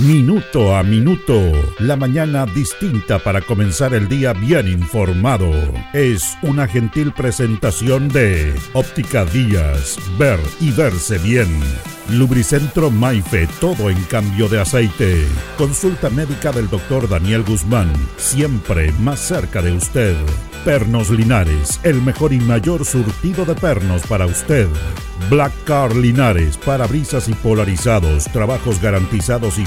Minuto a Minuto, la mañana distinta para comenzar el día bien informado. Es una gentil presentación de Óptica Díaz, ver y verse bien. Lubricentro Maife, todo en cambio de aceite. Consulta médica del doctor Daniel Guzmán, siempre más cerca de usted. Pernos Linares, el mejor y mayor surtido de pernos para usted. Black Car Linares, parabrisas y polarizados, trabajos garantizados y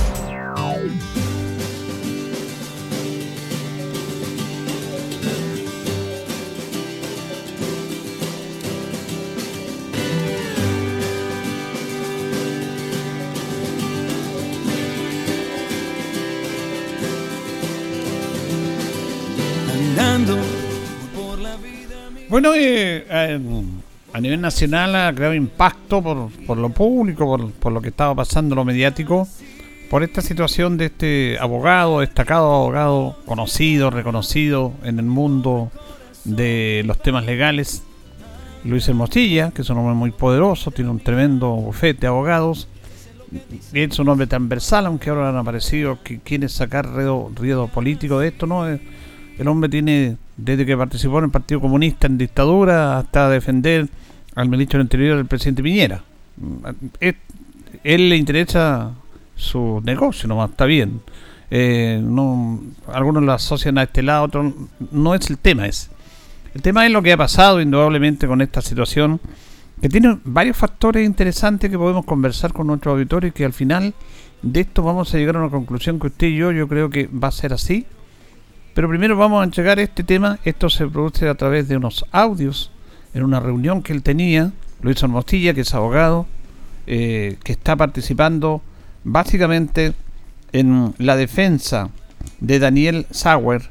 A nivel nacional ha creado impacto por, lo público, por, lo que estaba pasando, lo mediático, por esta situación de este abogado, destacado abogado, conocido, reconocido en el mundo de los temas legales, Luis Hermosilla, que es un hombre muy poderoso, tiene un tremendo bufete de abogados, es un hombre transversal, aunque ahora han aparecido que quiere sacar ruido político de esto, ¿no? El hombre tiene, desde que participó en el Partido Comunista en dictadura, hasta defender al ministro del Interior del presidente Piñera. Mm, él le interesa su negocio, nomás está bien. Eh, no, algunos lo asocian a este lado, otros no es el tema es. El tema es lo que ha pasado indudablemente con esta situación, que tiene varios factores interesantes que podemos conversar con nuestros auditores y que al final de esto vamos a llegar a una conclusión que usted y yo, yo creo que va a ser así. Pero primero vamos a entregar este tema. Esto se produce a través de unos audios en una reunión que él tenía. Luis Mostilla, que es abogado, eh, que está participando básicamente en la defensa de Daniel Sauer,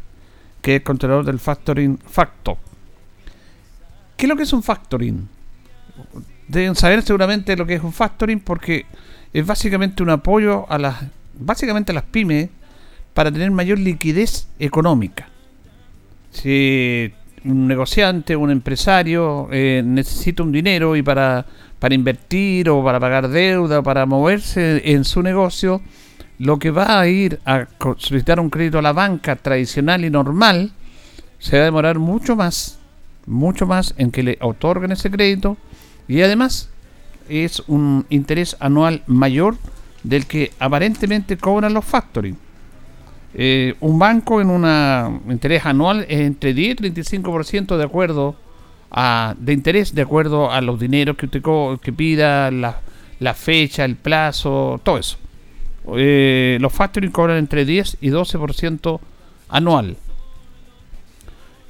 que es controlador del factoring Facto. ¿Qué es lo que es un factoring? Deben saber seguramente lo que es un factoring porque es básicamente un apoyo a las básicamente a las pymes para tener mayor liquidez económica. Si un negociante, un empresario eh, necesita un dinero y para, para invertir o para pagar deuda o para moverse en su negocio, lo que va a ir a solicitar un crédito a la banca tradicional y normal se va a demorar mucho más, mucho más en que le otorguen ese crédito y además es un interés anual mayor del que aparentemente cobran los factoring. Eh, un banco en un interés anual es entre 10 y 35% de acuerdo a, de interés de acuerdo a los dineros que usted que pida, la, la fecha, el plazo, todo eso. Eh, los factoring cobran entre 10 y 12% anual.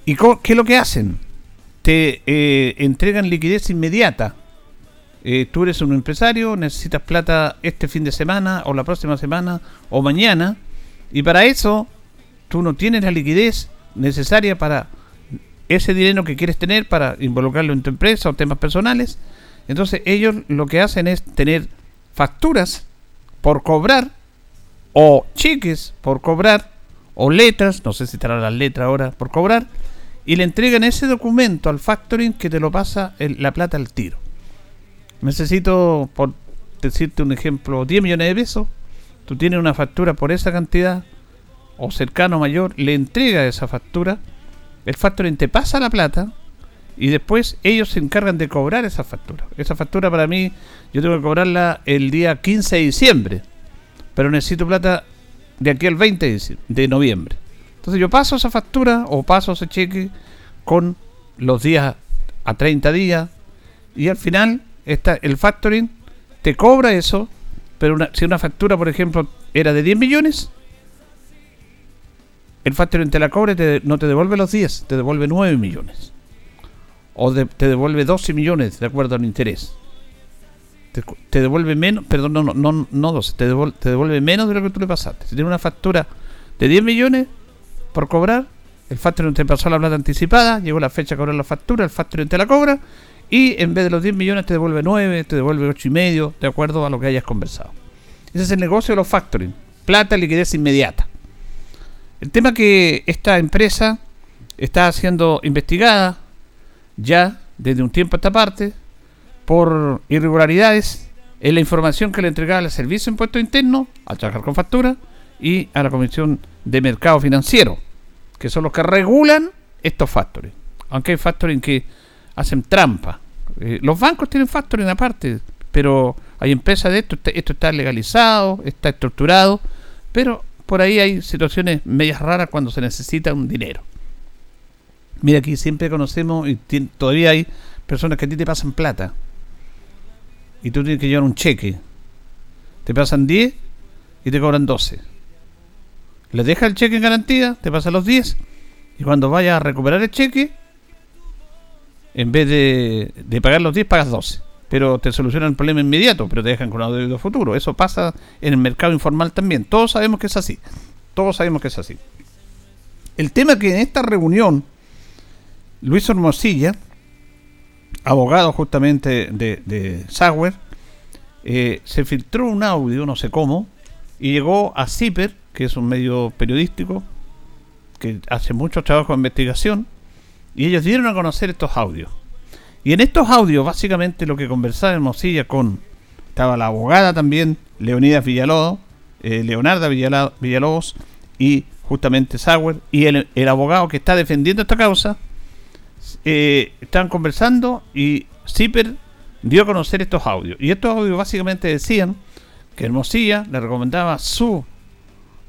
¿Y qué es lo que hacen? Te eh, entregan liquidez inmediata. tú eres un empresario, necesitas plata este fin de semana o la próxima semana o mañana y para eso, tú no tienes la liquidez necesaria para ese dinero que quieres tener para involucrarlo en tu empresa o temas personales. Entonces ellos lo que hacen es tener facturas por cobrar o cheques por cobrar o letras, no sé si estará las letras ahora por cobrar, y le entregan ese documento al factoring que te lo pasa la plata al tiro. Necesito, por decirte un ejemplo, 10 millones de pesos tú tienes una factura por esa cantidad o cercano mayor, le entrega esa factura, el factoring te pasa la plata y después ellos se encargan de cobrar esa factura. Esa factura para mí, yo tengo que cobrarla el día 15 de diciembre, pero necesito plata de aquí al 20 de noviembre. Entonces yo paso esa factura o paso ese cheque con los días a 30 días y al final está el factoring te cobra eso pero si una factura, por ejemplo, era de 10 millones, el factor te la cobre no te devuelve los 10, te devuelve 9 millones. O te devuelve 12 millones de acuerdo al interés. Te, devuelve menos, perdón, no, no, no 12, te devuelve, menos de lo que tú le pasaste. Si tienes una factura de 10 millones por cobrar, el factoring te pasó la plata anticipada, llegó la fecha de cobrar la factura, el factoring te la cobra y en vez de los 10 millones te devuelve 9, te devuelve 8 y medio, de acuerdo a lo que hayas conversado. Ese es el negocio de los factoring, plata, liquidez inmediata. El tema que esta empresa está siendo investigada ya desde un tiempo a esta parte por irregularidades en la información que le entregaba al Servicio de Impuesto Interno, al trabajar con factura, y a la Comisión de Mercado Financiero, que son los que regulan estos factores. Aunque hay factoring que hacen trampa. Eh, los bancos tienen factoring aparte, pero hay empresas de esto, esto está legalizado, está estructurado, pero por ahí hay situaciones medias raras cuando se necesita un dinero. Mira, aquí siempre conocemos y todavía hay personas que a ti te pasan plata y tú tienes que llevar un cheque. Te pasan 10 y te cobran 12. Les deja el cheque en garantía, te pasan los 10 y cuando vayas a recuperar el cheque, en vez de, de pagar los 10, pagas 12. Pero te solucionan el problema inmediato, pero te dejan con un deuda futuro. Eso pasa en el mercado informal también. Todos sabemos que es así. Todos sabemos que es así. El tema que en esta reunión, Luis Hermosilla, abogado justamente de, de Sauer, eh, se filtró un audio, no sé cómo, y llegó a CIPER, que es un medio periodístico que hace mucho trabajo de investigación, y ellos dieron a conocer estos audios. Y en estos audios, básicamente lo que conversaba Hermosilla con, estaba la abogada también, Leonidas Villalobos, eh, Leonarda Villalobos, y justamente Sauer, y el, abogado que está defendiendo esta causa, eh, estaban conversando y Zipper dio a conocer estos audios. Y estos audios básicamente decían que Hermosilla le recomendaba a su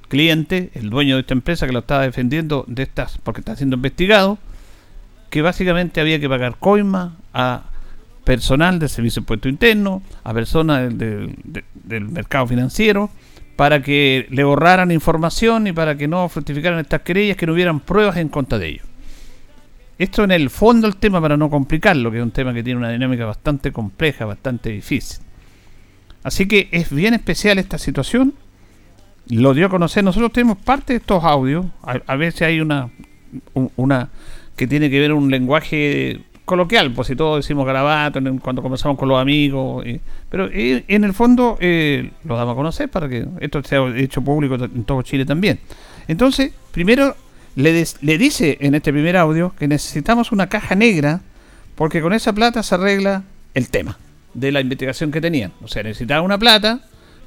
cliente, el dueño de esta empresa que lo estaba defendiendo de estas, porque está siendo investigado, que básicamente había que pagar coima a personal del Servicio de Impuesto Interno, a personas del, del mercado financiero, para que le borraran información y para que no fructificaran estas querellas, que no hubieran pruebas en contra de ellos. Esto en el fondo el tema para no complicarlo, que es un tema que tiene una dinámica bastante compleja, bastante difícil. Así que es bien especial esta situación. Lo dio a conocer. Nosotros tenemos parte de estos audios. A, veces hay una, una que tiene que ver un lenguaje coloquial, pues si todos decimos garabato cuando conversamos con los amigos, pero eh, en el fondo eh, lo damos a conocer para que esto sea hecho público en todo Chile también. Entonces, primero le, le dice en este primer audio que necesitamos una caja negra porque con esa plata se arregla el tema de la investigación que tenían. O sea, necesitaba una plata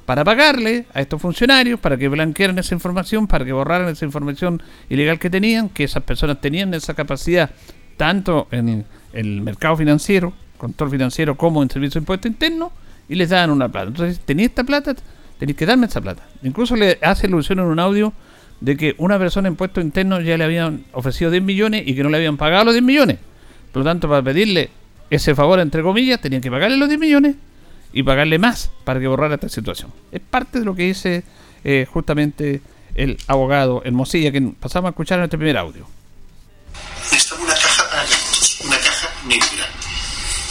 para pagarle a estos funcionarios, para que blanquearan esa información, para que borraran esa información ilegal que tenían, que esas personas tenían esa capacidad tanto en el mercado financiero, control financiero, como en servicio de impuesto interno, y les daban una plata. Entonces, tenía esta plata, tenéis que darme esa plata. Incluso le hace ilusión en un audio de que una persona en puesto interno ya le habían ofrecido 10 millones y que no le habían pagado los 10 millones. Por lo tanto, para pedirle ese favor, entre comillas, tenían que pagarle los 10 millones y pagarle más para que borrara esta situación. Es parte de lo que dice eh, justamente el abogado Hermosilla, que pasamos a escuchar en este primer audio. Necesitamos una caja una caja negra.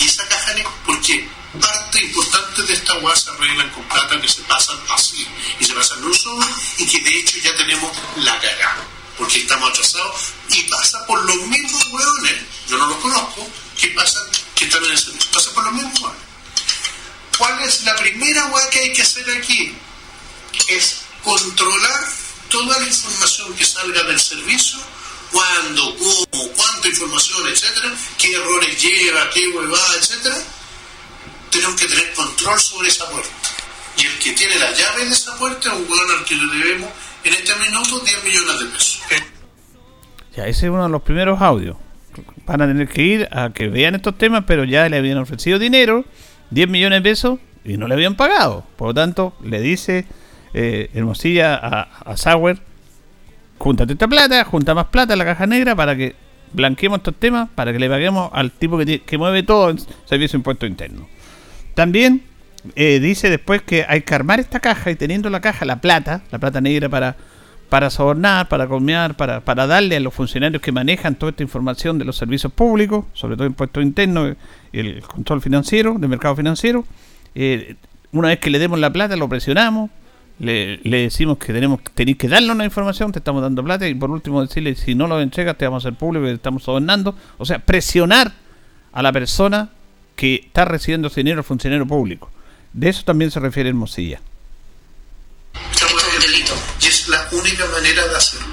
Y esa caja negra, porque parte importante de esta agua se arreglan con plata que se pasan así y se pasan un sobre y que de hecho ya tenemos la cagada porque estamos atrasados y pasa por los mismos hueones yo no los conozco que pasan que están en el servicio pasa por los mismos hueones ¿cuál es la primera hueá que hay que hacer aquí? es controlar toda la información que salga del servicio cuándo, cómo, cuánta información, etcétera, qué errores lleva, qué huevada, etcétera, tenemos que tener control sobre esa puerta. Y el que tiene la llave de esa puerta es un hueón al que le debemos en este minuto 10 millones de pesos. Ya, ese es uno de los primeros audios. Van a tener que ir a que vean estos temas, pero ya le habían ofrecido dinero, 10 millones de pesos, y no le habían pagado. Por lo tanto, le dice eh, Hermosilla a, a Sauer, júntate esta plata, junta más plata en la caja negra para que blanqueemos estos temas, para que le paguemos al tipo que, mueve todo el servicio de impuesto interno. También eh, dice después que hay que armar esta caja y teniendo la caja, la plata, la plata negra para, para sobornar, para colmear, para, para darle a los funcionarios que manejan toda esta información de los servicios públicos, sobre todo impuestos internos el control financiero, del mercado financiero. Eh, una vez que le demos la plata, lo presionamos, le, decimos que tenemos tenéis que darle una información, te estamos dando plata y por último decirle si no lo entregas te vamos a hacer público te estamos sobornando. O sea, presionar a la persona que está recibiendo ese dinero al funcionario público. De eso también se refiere Hermosilla. Es un delito y es la única manera de hacerlo.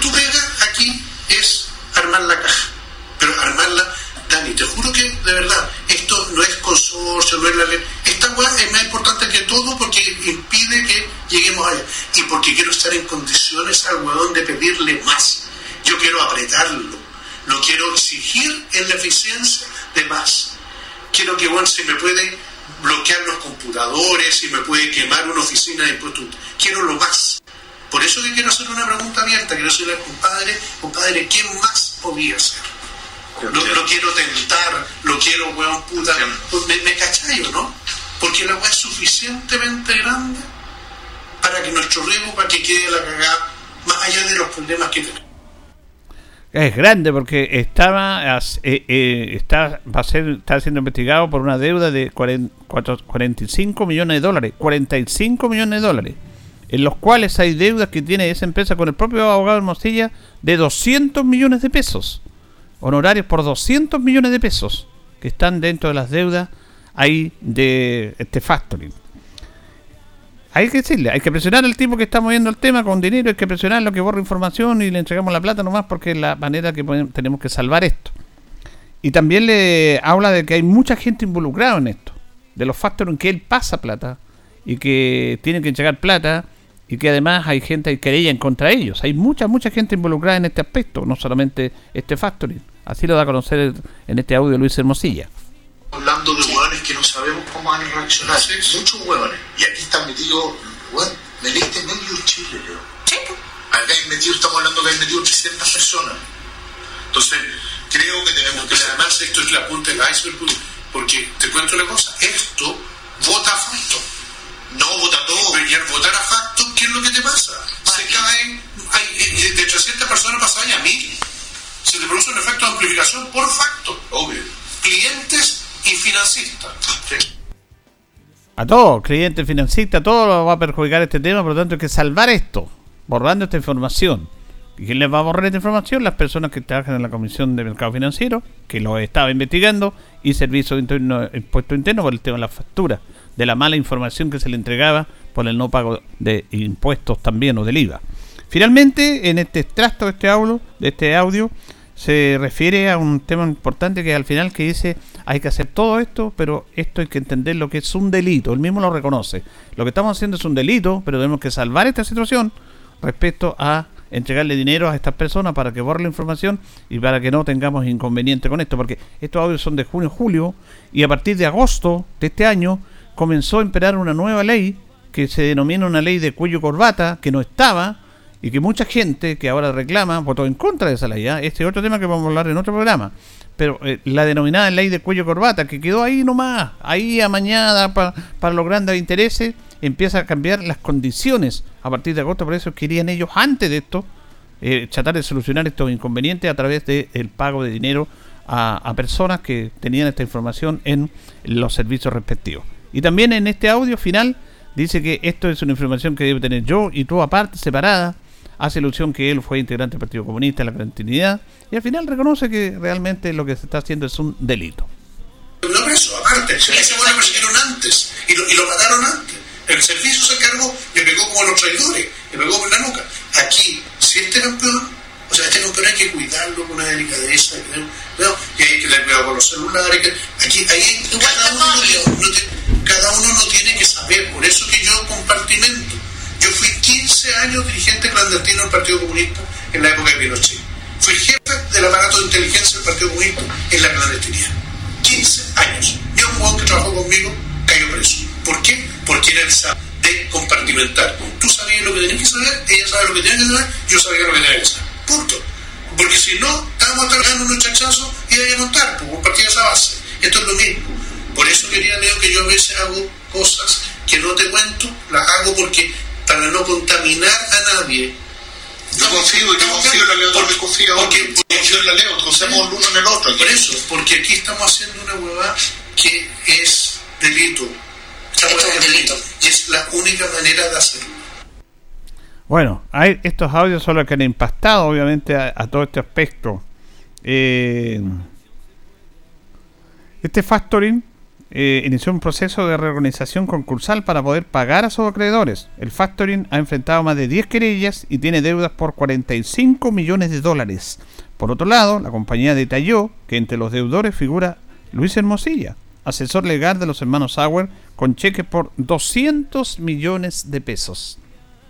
Tu pega aquí es armar la caja, Dani, te juro que de verdad, esto no es consorcio, no es la ley. Esta hueá es más importante que todo porque impide que lleguemos allá y porque quiero estar en condiciones al huevón de pedirle más. Yo quiero apretarlo, lo quiero exigir en la eficiencia de más. Quiero que bueno, se me puede bloquear los computadores, si me puede quemar una oficina de impuestos. Quiero lo más. Por eso que quiero hacer una pregunta abierta, quiero decirle al compadre, compadre, ¿qué más podía hacer? Lo, lo quiero tentar, lo quiero, weón, puta. Pues Me, me cachallo, ¿no? Porque la weá es suficientemente grande para que nuestro riesgo, para que quede la cagada, más allá de los problemas que tenemos. Es grande porque estaba eh, eh, está va a ser está siendo investigado por una deuda de 40 cuatro- 45 millones de dólares, 45 millones de dólares, en los cuales hay deudas que tiene esa empresa con el propio abogado Hermosilla de 200 millones de pesos, honorarios por 200 millones de pesos que están dentro de las deudas ahí de este factoring. Hay que decirle, hay que presionar al tipo que está moviendo el tema con dinero, hay que presionar lo que borra información y le entregamos la plata nomás porque es la manera que podemos- tenemos que salvar esto. Y también le habla de que hay mucha gente involucrada en esto, de los factores en que él pasa plata y que tiene que entregar plata y que además hay gente que querella en contra de ellos. Hay mucha, mucha gente involucrada en este aspecto, no solamente este factoring. Así lo da a conocer en este audio Luis Hermosilla. hablando de hueones que no sabemos cómo van a reaccionar. Muchos hueones. Y aquí están metidos, hueón, me leíste medio Chile, Leo. Acá hay metido, estamos hablando que hay metido 300 personas. Entonces, creo que tenemos que además esto es la punta del iceberg, porque te cuento una cosa, esto vota a. No, vota todo. Pero y al votar a facto, ¿qué es lo que te pasa? Se caen, hay, eh, de 300 personas pasan a 1000. Se te produce un efecto de amplificación por facto. Obvio. Clientes y financistas. a todos, clientes, financistas, a todos lo va a perjudicar este tema, por lo tanto hay que salvar esto, borrando esta información. ¿Y quién les va a borrar esta información? Las personas que trabajan en la Comisión de Mercado Financiero, que lo estaba investigando, y Servicio de Interno, Impuesto Interno por el tema de la factura, de la mala información que se le entregaba por el no pago de impuestos también o del IVA. Finalmente, en este extracto de este audio, de este audio se refiere a un tema importante que al final que dice hay que hacer todo esto, pero esto hay que entender lo que es un delito. Él mismo lo reconoce. Lo que estamos haciendo es un delito, pero tenemos que salvar esta situación respecto a entregarle dinero a estas personas para que borre la información y para que no tengamos inconveniente con esto, porque estos audios son de junio julio y a partir de agosto de este año comenzó a imperar una nueva ley que se denomina una ley de cuello corbata que no estaba y que mucha gente que ahora reclama votó en contra de esa ley. ¿ah? Este es otro tema que vamos a hablar en otro programa. Pero eh, la denominada ley de cuello corbata, que quedó ahí nomás, ahí amañada pa- para los grandes intereses, empieza a cambiar las condiciones a partir de agosto. Por eso querían ellos, antes de esto, eh, tratar de solucionar estos inconvenientes a través del pago de dinero a personas que tenían esta información en los servicios respectivos. Y también en este audio final dice que esto es una información que debe tener yo y tú aparte, separada. Hace ilusión que él fue integrante del Partido Comunista en la clandestinidad y al final reconoce que realmente lo que se está haciendo es un delito. No preso, aparte. Ese bueno lo persiguieron antes y lo, y lo mataron antes. El servicio se encargó, le pegó como a los traidores, le pegó por la nuca. Aquí, si este campeón, o sea, este campeón hay que cuidarlo con una delicadeza, cuidado, y hay que tener cuidado con los celulares. que- aquí, ahí, cada uno, no, no tiene- cada uno no tiene que saber, por eso que yo compartimento. Yo fui 15 años dirigente clandestino del Partido Comunista en la época de Pinochet. Fui jefe del aparato de inteligencia del Partido Comunista en la clandestinidad. 15 años. Y un huevón que trabajó conmigo cayó preso. ¿Por qué? Porque era el saber de compartimentar. Tú sabías lo que tenías que saber, ella sabe lo que tenía que saber, yo sabía lo que tenía que saber. Punto. Porque si no, estábamos trabajando unos chachazos y iba a montar, pues compartía esa base. Esto es lo mismo. Por eso quería, Leo, que yo a veces hago cosas que no te cuento, las hago porque para no contaminar a nadie. Yo confío, yo confío en la Leo, también confío porque, porque, confío en la Leo, confiamos el uno en el otro. por eso, porque aquí estamos haciendo una huevada que es delito. Y es la única manera de hacerlo. Bueno, hay, estos audios son los que han impactado obviamente a, todo este aspecto. Eh, este factoring eh, inició un proceso de reorganización concursal para poder pagar a sus acreedores. El factoring ha enfrentado más de 10 querellas y tiene deudas por 45 millones de dólares. Por otro lado, la compañía detalló que entre los deudores figura Luis Hermosilla, asesor legal de los hermanos Sauer, con cheques por 200 millones de pesos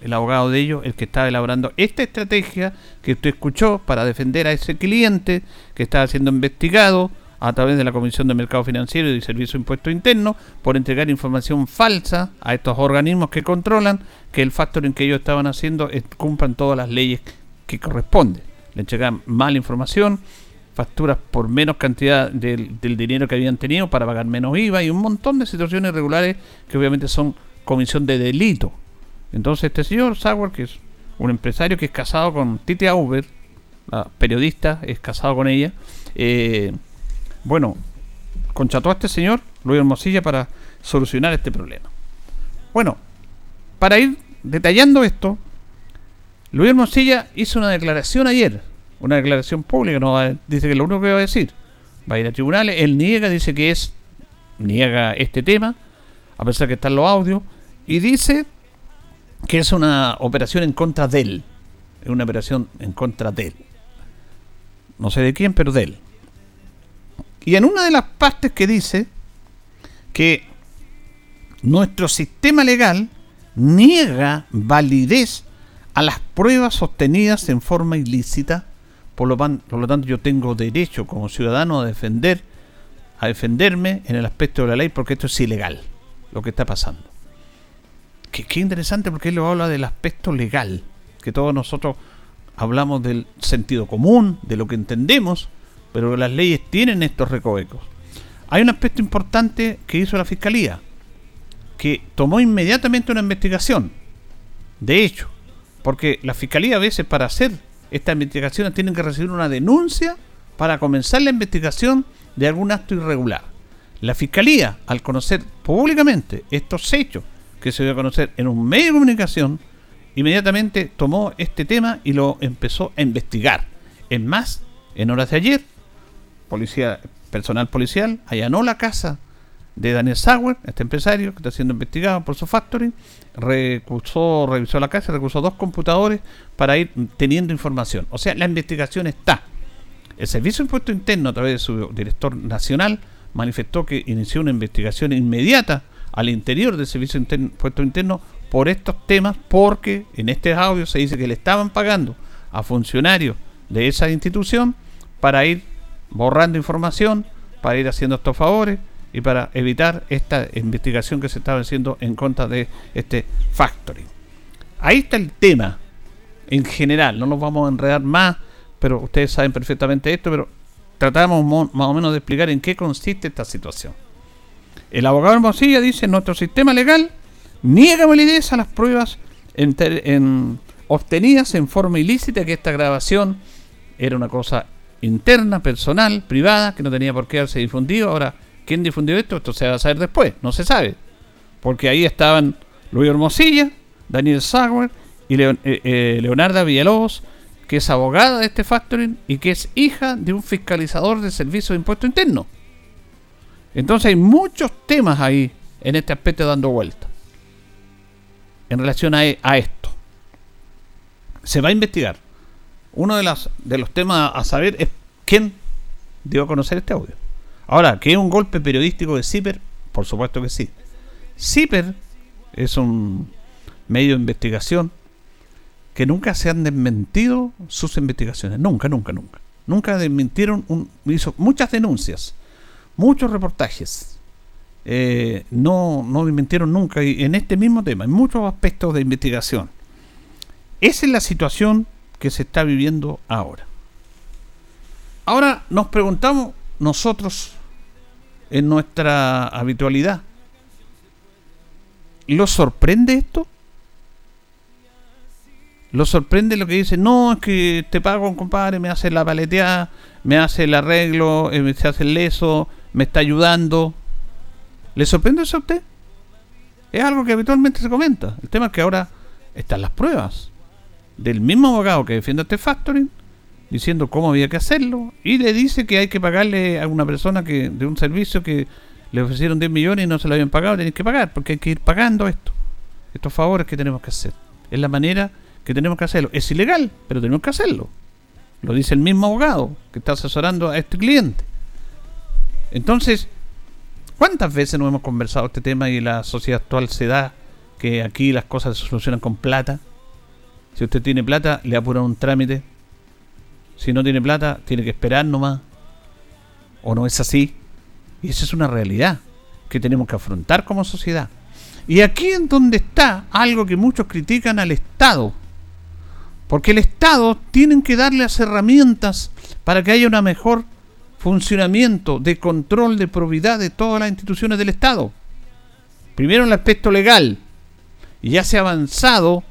el abogado de ellos, el que estaba elaborando esta estrategia que usted escuchó para defender a ese cliente que estaba siendo investigado a través de la Comisión de Mercado Financiero y Servicio de Impuesto Interno por entregar información falsa a estos organismos que controlan que el factoring que ellos estaban haciendo cumplan todas las leyes que corresponden. Le entregan mala información, facturas por menos cantidad del, dinero que habían tenido para pagar menos IVA y un montón de situaciones irregulares que obviamente son comisión de delito entonces este señor Sauer, que es un empresario que es casado con Titi Auber, la periodista, es casado con ella, eh, bueno, concható a este señor, Luis Hermosilla, para solucionar este problema. Bueno, para ir detallando esto, Luis Hermosilla hizo una declaración ayer, una declaración pública, no dice que lo único que va a decir, va a ir a tribunales, él niega, dice que es, niega este tema, a pesar que están los audios, y dice que es una operación en contra de él. Es una operación en contra de él. No sé de quién, pero de él. Y en una de las partes que dice que nuestro sistema legal niega validez a las pruebas sostenidas en forma ilícita, por lo, por lo tanto yo tengo derecho como ciudadano a defender a defenderme en el aspecto de la ley porque esto es ilegal, lo que está pasando. Qué interesante porque él lo habla del aspecto legal, que todos nosotros hablamos del sentido común, de lo que entendemos, pero las leyes tienen estos recovecos. Hay un aspecto importante que hizo la Fiscalía, que tomó inmediatamente una investigación. De hecho, porque la Fiscalía a veces para hacer estas investigaciones tienen que recibir una denuncia para comenzar la investigación de algún acto irregular. La Fiscalía, al conocer públicamente estos hechos, que se dio a conocer en un medio de comunicación, inmediatamente tomó este tema y lo empezó a investigar. Es más, en horas de ayer, policía, personal policial allanó la casa de Daniel Sauer, este empresario que está siendo investigado por su factory, recusó, revisó la casa, recusó dos computadores para ir teniendo información. O sea, la investigación está. El Servicio de Impuesto Interno, a través de su director nacional, manifestó que inició una investigación inmediata al interior del Servicio interno, Puesto Interno por estos temas, porque en este audio se dice que le estaban pagando a funcionarios de esa institución para ir borrando información, para ir haciendo estos favores y para evitar esta investigación que se estaba haciendo en contra de este factoring. Ahí está el tema en general, no nos vamos a enredar más, pero ustedes saben perfectamente esto, pero tratamos más o menos de explicar en qué consiste esta situación. El abogado Hermosilla dice, nuestro sistema legal niega validez a las pruebas obtenidas en forma ilícita, que esta grabación era una cosa interna, personal, privada, que no tenía por qué haberse difundido. Ahora, ¿quién difundió esto? Esto se va a saber después, no se sabe. Porque ahí estaban Luis Hermosilla, Daniel Sauer y eh, eh, Leonarda Villalobos, que es abogada de este factoring y que es hija de un fiscalizador de servicio de impuesto interno. Entonces hay muchos temas ahí en este aspecto dando vuelta en relación a, esto. Se va a investigar. Uno de, las, de los temas a saber es quién dio a conocer este audio. Ahora, ¿que es un golpe periodístico de CIPER? Por supuesto que sí. CIPER es un medio de investigación que nunca se han desmentido sus investigaciones. Nunca, nunca, nunca. Nunca desmintieron, hizo muchas denuncias muchos reportajes. Eh, no, no desmintieron nunca en este mismo tema, en muchos aspectos de investigación. Esa es la situación que se está viviendo ahora. Ahora nos preguntamos nosotros en nuestra habitualidad, ¿lo sorprende esto? ¿Lo sorprende lo que dice? No, es que te pago, compadre, me hace la paleteada, me hace el arreglo, eh, me hace el leso, me está ayudando. ¿Le sorprende eso a usted? Es algo que habitualmente se comenta. El tema es que ahora están las pruebas del mismo abogado que defiende este factoring diciendo cómo había que hacerlo y le dice que hay que pagarle a una persona que de un servicio que le ofrecieron 10 millones y no se lo habían pagado, tenéis que pagar porque hay que ir pagando esto, estos favores que tenemos que hacer. Es la manera que tenemos que hacerlo. Es ilegal, pero tenemos que hacerlo. Lo dice el mismo abogado que está asesorando a este cliente. Entonces, ¿cuántas veces nos hemos conversado este tema y la sociedad actual se da que aquí las cosas se solucionan con plata? Si usted tiene plata, le apura un trámite. Si no tiene plata, tiene que esperar nomás. ¿O no es así? Y esa es una realidad que tenemos que afrontar como sociedad. Y aquí es donde está algo que muchos critican al Estado. Porque el Estado tiene que darle las herramientas para que haya un mejor funcionamiento de control de probidad de todas las instituciones del Estado. Primero el aspecto legal. Y ya se ha avanzado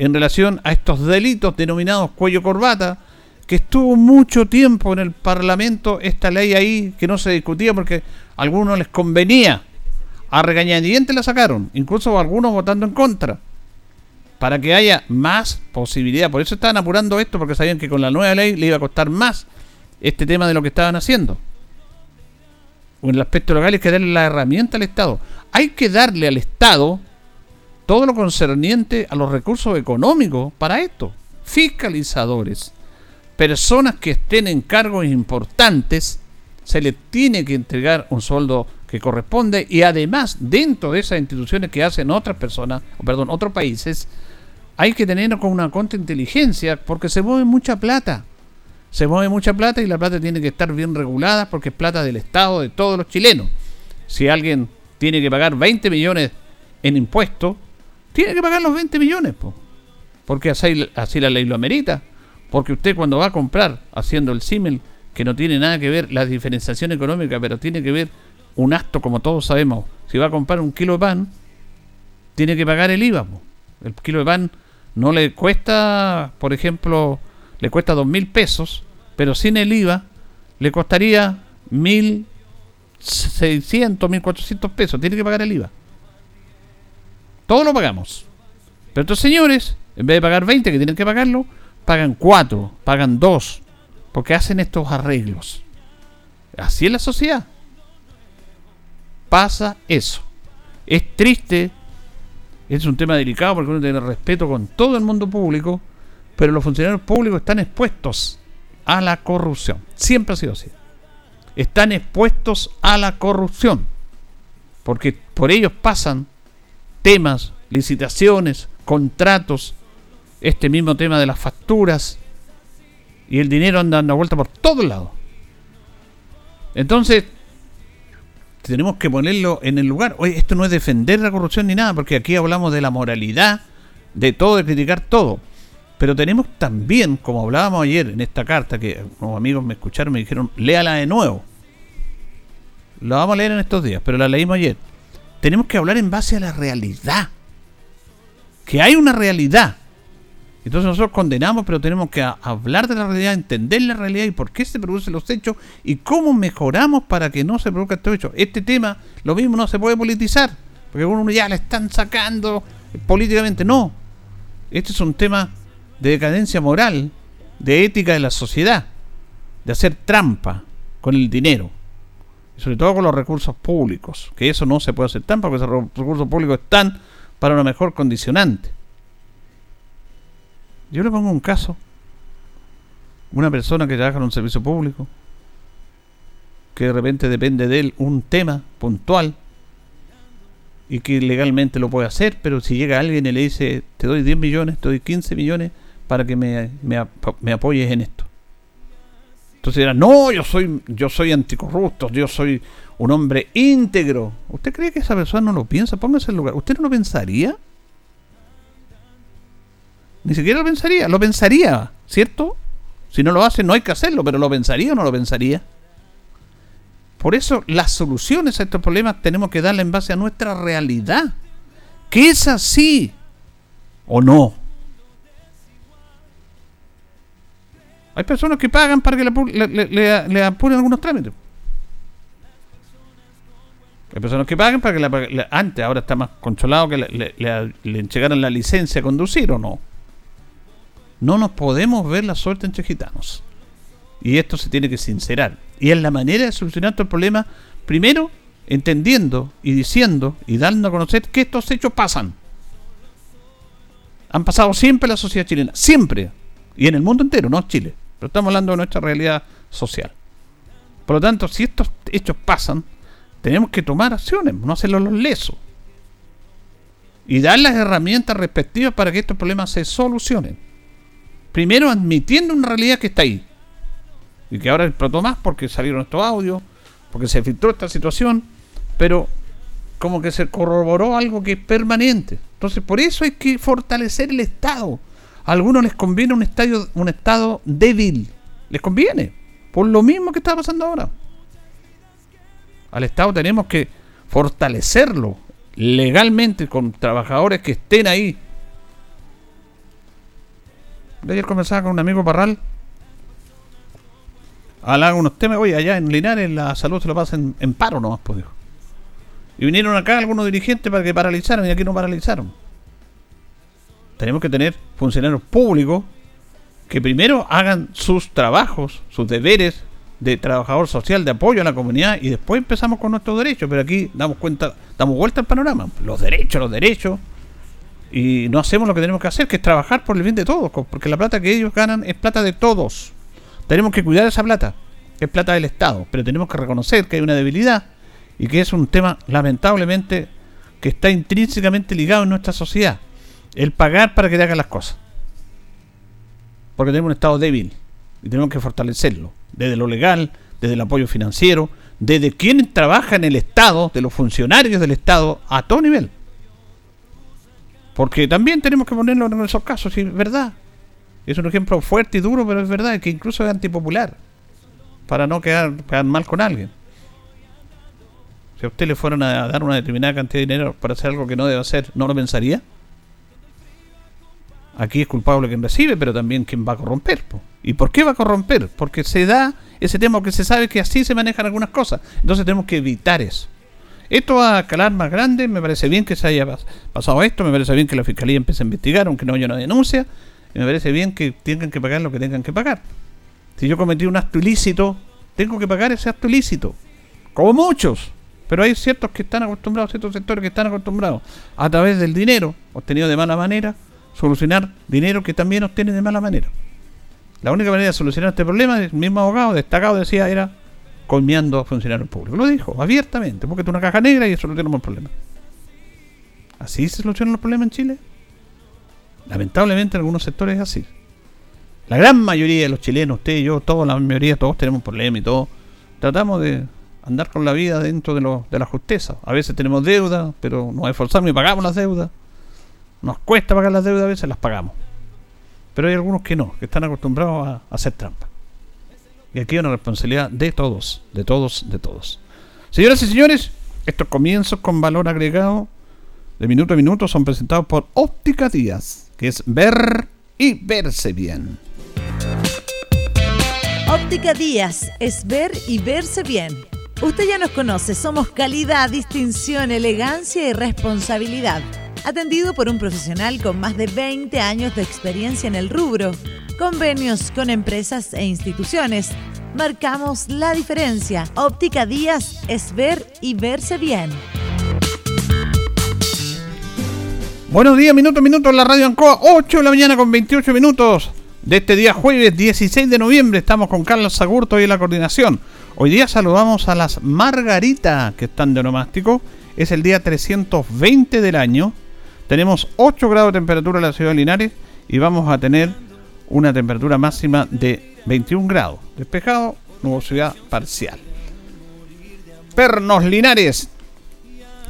en relación a estos delitos denominados cuello corbata, que estuvo mucho tiempo en el Parlamento esta ley ahí que no se discutía porque a algunos les convenía. A regañadientes la sacaron, incluso algunos votando en contra, para que haya más posibilidad. Por eso estaban apurando esto, porque sabían que con la nueva ley le iba a costar más este tema de lo que estaban haciendo. En el aspecto legal hay que darle la herramienta al Estado. Hay que darle al Estado todo lo concerniente a los recursos económicos para esto. Fiscalizadores, personas que estén en cargos importantes, se les tiene que entregar un sueldo que corresponde y además dentro de esas instituciones que hacen otras personas, perdón, otros países, hay que tener con una contrainteligencia porque se mueve mucha plata. Se mueve mucha plata y la plata tiene que estar bien regulada porque es plata del Estado, de todos los chilenos. Si alguien tiene que pagar 20 millones en impuestos, tiene que pagar los 20 millones, porque así, la ley lo amerita. Porque usted cuando va a comprar, haciendo el símil, que no tiene nada que ver la diferenciación económica, pero tiene que ver un acto, como todos sabemos, si va a comprar un kilo de pan, tiene que pagar el IVA. El kilo de pan no le cuesta, por ejemplo, le cuesta dos mil pesos, pero sin el IVA le costaría mil seiscientos, mil cuatrocientos pesos. Tiene que pagar el IVA. Todos lo pagamos. Pero estos señores, en vez de pagar 20 que tienen que pagarlo, pagan 4, pagan 2, porque hacen estos arreglos. Así es la sociedad. Pasa eso. Es triste, es un tema delicado porque uno tiene respeto con todo el mundo público, pero los funcionarios públicos están expuestos a la corrupción. Siempre ha sido así. Están expuestos a la corrupción, porque por ellos pasan temas, licitaciones, contratos, este mismo tema de las facturas y el dinero anda dando vuelta por todos lados. Entonces, tenemos que ponerlo en el lugar. Oye, esto no es defender la corrupción ni nada, porque aquí hablamos de la moralidad, de todo, de criticar todo. Pero tenemos también, como hablábamos ayer en esta carta, que unos amigos me escucharon, me dijeron, léala de nuevo. La vamos a leer en estos días, pero la leímos ayer tenemos que hablar en base a la realidad. Que hay una realidad. Entonces nosotros condenamos, pero tenemos que hablar de la realidad, entender la realidad y por qué se producen los hechos y cómo mejoramos para que no se produzca estos hechos. Este tema, lo mismo, no se puede politizar, porque uno ya le están sacando políticamente. No, este es un tema de decadencia moral, de ética de la sociedad, de hacer trampa con el dinero sobre todo con los recursos públicos, que eso no se puede hacer tan porque esos recursos públicos están para una mejor condicionante. Yo le pongo un caso, una persona que trabaja en un servicio público, que de repente depende de él un tema puntual y que legalmente lo puede hacer, pero si llega alguien y le dice, te doy 10 millones, te doy 15 millones para que me, me, me apoyes en esto entonces dirán, no, yo soy, yo soy anticorrupto, yo soy un hombre íntegro. ¿Usted cree que esa persona no lo piensa? Póngase en lugar. ¿Usted no lo pensaría? Ni siquiera lo pensaría. Lo pensaría, ¿cierto? Si no lo hace, no hay que hacerlo, pero ¿lo pensaría o no lo pensaría? Por eso las soluciones a estos problemas tenemos que darle en base a nuestra realidad. Que es así o no. Hay personas que pagan para que le, apuren algunos trámites. Hay personas que pagan para que la, antes, ahora está más controlado que le, le, la licencia a conducir o no. No nos podemos ver la suerte entre gitanos. Y esto se tiene que sincerar. Y es la manera de solucionar todo el problema, primero entendiendo y diciendo y dando a conocer que estos hechos pasan. Han pasado siempre en la sociedad chilena, siempre. Y en el mundo entero, no Chile. Pero estamos hablando de nuestra realidad social. Por lo tanto, si estos hechos pasan, tenemos que tomar acciones, no hacerlo los lesos. Y dar las herramientas respectivas para que estos problemas se solucionen. Primero admitiendo una realidad que está ahí. Y que ahora explotó más porque salieron estos audios, porque se filtró esta situación, pero como que se corroboró algo que es permanente. Entonces, por eso hay que fortalecer el Estado. Algunos les conviene un, estadio, un Estado débil. Les conviene. Por lo mismo que está pasando ahora. Al Estado tenemos que fortalecerlo legalmente con trabajadores que estén ahí. Ayer conversaba con un amigo Parral. Hablaba unos temas. Oye, allá en Linares la salud se lo pasa en, paro nomás, pues dijo. Y vinieron acá algunos dirigentes para que paralizaran y aquí no paralizaron. Tenemos que tener funcionarios públicos que primero hagan sus trabajos, sus deberes de trabajador social de apoyo a la comunidad y después empezamos con nuestros derechos, pero aquí damos cuenta, damos vuelta al panorama, los derechos, los derechos. Y no hacemos lo que tenemos que hacer, que es trabajar por el bien de todos, porque la plata que ellos ganan es plata de todos. Tenemos que cuidar esa plata, es plata del Estado, pero tenemos que reconocer que hay una debilidad y que es un tema lamentablemente que está intrínsecamente ligado en nuestra sociedad, el pagar para que te hagan las cosas. Porque tenemos un Estado débil y tenemos que fortalecerlo desde lo legal, desde el apoyo financiero, desde quien trabaja en el Estado, de los funcionarios del Estado, a todo nivel. Porque también tenemos que ponerlo en esos casos, es verdad. Es un ejemplo fuerte y duro, pero es verdad, que incluso es antipopular, para no quedar, quedar mal con alguien. Si a usted le fueron a dar una determinada cantidad de dinero para hacer algo que no debe hacer, ¿no lo pensaría? Aquí es culpable quien recibe, pero también quien va a corromper. ¿Y por qué va a corromper? Porque se da ese tema que se sabe que así se manejan algunas cosas. Entonces tenemos que evitar eso. Esto va a calar más grande, me parece bien que se haya pasado esto, me parece bien que la fiscalía empiece a investigar, aunque no haya una denuncia, y me parece bien que tengan que pagar lo que tengan que pagar. Si yo cometí un acto ilícito, tengo que pagar ese acto ilícito. Como muchos. Pero hay ciertos que están acostumbrados, ciertos sectores que están acostumbrados a través del dinero obtenido de mala manera, solucionar dinero que también obtiene de mala manera. La única manera de solucionar este problema, el mismo abogado destacado decía, era colmeando a funcionarios públicos. Lo dijo abiertamente, porque es una caja negra y eso tiene un problema. ¿Así se solucionan los problemas en Chile? Lamentablemente en algunos sectores es así. La gran mayoría de los chilenos, usted y yo, toda la mayoría, todos tenemos problemas y todo. Tratamos de andar con la vida dentro de, lo, de la justicia. A veces tenemos deuda, pero nos esforzamos y pagamos las deudas. Nos cuesta pagar las deudas, a veces las pagamos. Pero hay algunos que no, que están acostumbrados a, hacer trampa. Y aquí hay una responsabilidad de todos, de todos, de todos. Señoras y señores, estos comienzos con valor agregado de minuto a minuto son presentados por Óptica Díaz, que es ver y verse bien. Óptica Díaz es ver y verse bien. Usted ya nos conoce, somos calidad, distinción, elegancia y responsabilidad atendido por un profesional con más de 20 años de experiencia en el rubro. Convenios con empresas e instituciones. Marcamos la diferencia. Óptica Díaz es ver y verse bien. Buenos días, minuto a minuto en la radio Ancoa, 8 de la mañana con 28 minutos de este día jueves 16 de noviembre. Estamos con Carlos Sagurto y la coordinación. Hoy día saludamos a las Margarita que están de onomástico. Es el día 320 del año tenemos 8 grados de temperatura en la ciudad de Linares y vamos a tener una temperatura máxima de 21 grados. Despejado, nubosidad parcial. Pernos Linares.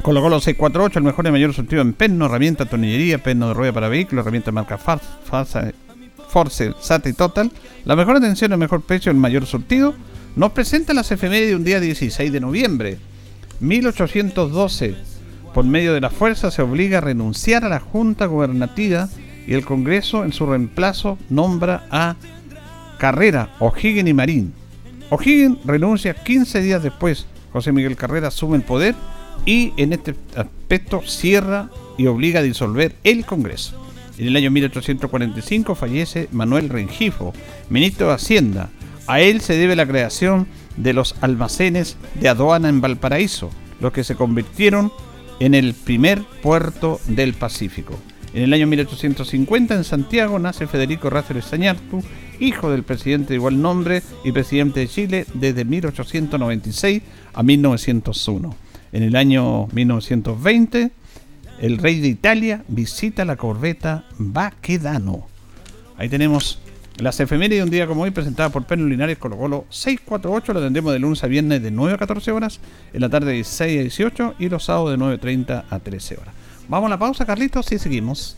Colocó los 648, el mejor y mayor surtido en perno, herramienta, tornillería, perno de rueda para vehículos, herramienta marca Farsa, Force, SAT y Total. La mejor atención, el mejor precio, el mayor surtido. Nos presenta las efemérides de un día 16 de noviembre. 1812 por medio de la fuerza se obliga a renunciar a la Junta Gubernativa y el Congreso en su reemplazo nombra a Carrera, O'Higgins y Marín. O'Higgins renuncia 15 días después. José Miguel Carrera asume el poder y en este aspecto cierra y obliga a disolver el Congreso. En el año 1845 fallece Manuel Rengifo, ministro de Hacienda. A él se debe la creación de los almacenes de aduana en Valparaíso, los que se convirtieron en el primer puerto del Pacífico. En el año 1850 en Santiago nace Federico Ráceres Sañartu, hijo del presidente de igual nombre y presidente de Chile desde 1896 a 1901. En el año 1920 el rey de Italia visita la corbeta Baquedano. Ahí tenemos las efemérides de un día como hoy presentada por Pedro Linares Colo Colo 648. Lo tendremos de lunes a viernes de 9 a 14 horas, en la tarde de 6 a 18 y los sábados de 9.30 a 13 horas. Vamos a la pausa, Carlitos, y seguimos.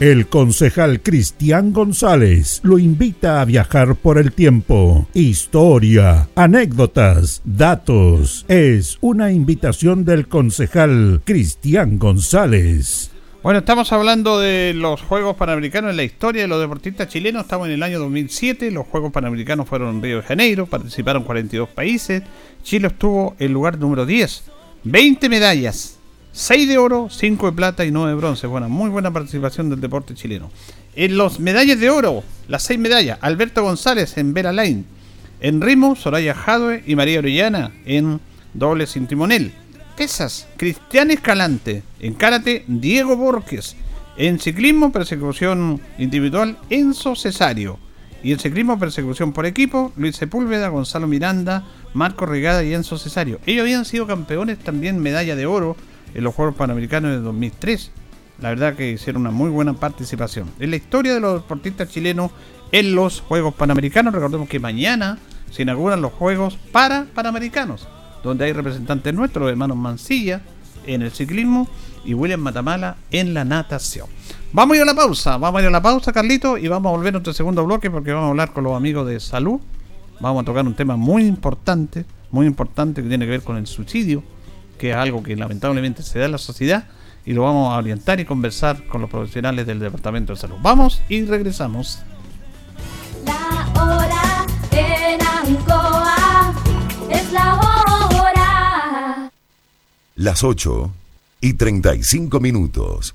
El concejal Cristian González lo invita a viajar por el tiempo. Historia, anécdotas, datos. Es una invitación del concejal Cristian González. Bueno, estamos hablando de los Juegos Panamericanos en la historia de los deportistas chilenos. Estamos en el año 2007. Los Juegos Panamericanos fueron en Río de Janeiro. Participaron 42 países. Chile estuvo en lugar número 10. 20 medallas 6 de oro, 5 de plata y 9 de bronce. Bueno, muy buena participación del deporte chileno. En los medallas de oro, las 6 medallas, Alberto González en Vera Line. En rimo, Soraya Jadwe y María Orellana en doble sin timonel. Pesas, Cristian Escalante. En karate, Diego Borges. En ciclismo, persecución individual, Enzo Cesario. Y en ciclismo, persecución por equipo, Luis Sepúlveda, Gonzalo Miranda, Marco Regada y Enzo Cesario. Ellos habían sido campeones también medalla de oro en los Juegos Panamericanos de 2003. La verdad que hicieron una muy buena participación. En la historia de los deportistas chilenos en los Juegos Panamericanos, recordemos que mañana se inauguran los Juegos para Panamericanos, donde hay representantes nuestros, hermanos Mancilla en el ciclismo y William Matamala en la natación. Vamos a ir a la pausa, vamos a ir a la pausa, Carlito, y vamos a volver a nuestro segundo bloque porque vamos a hablar con los amigos de salud. Vamos a tocar un tema muy importante, muy importante que tiene que ver con el suicidio que es algo que lamentablemente se da en la sociedad, y lo vamos a orientar y conversar con los profesionales del Departamento de Salud. Vamos y regresamos. La hora en Ancoa es la hora. Las 8 y 35 minutos.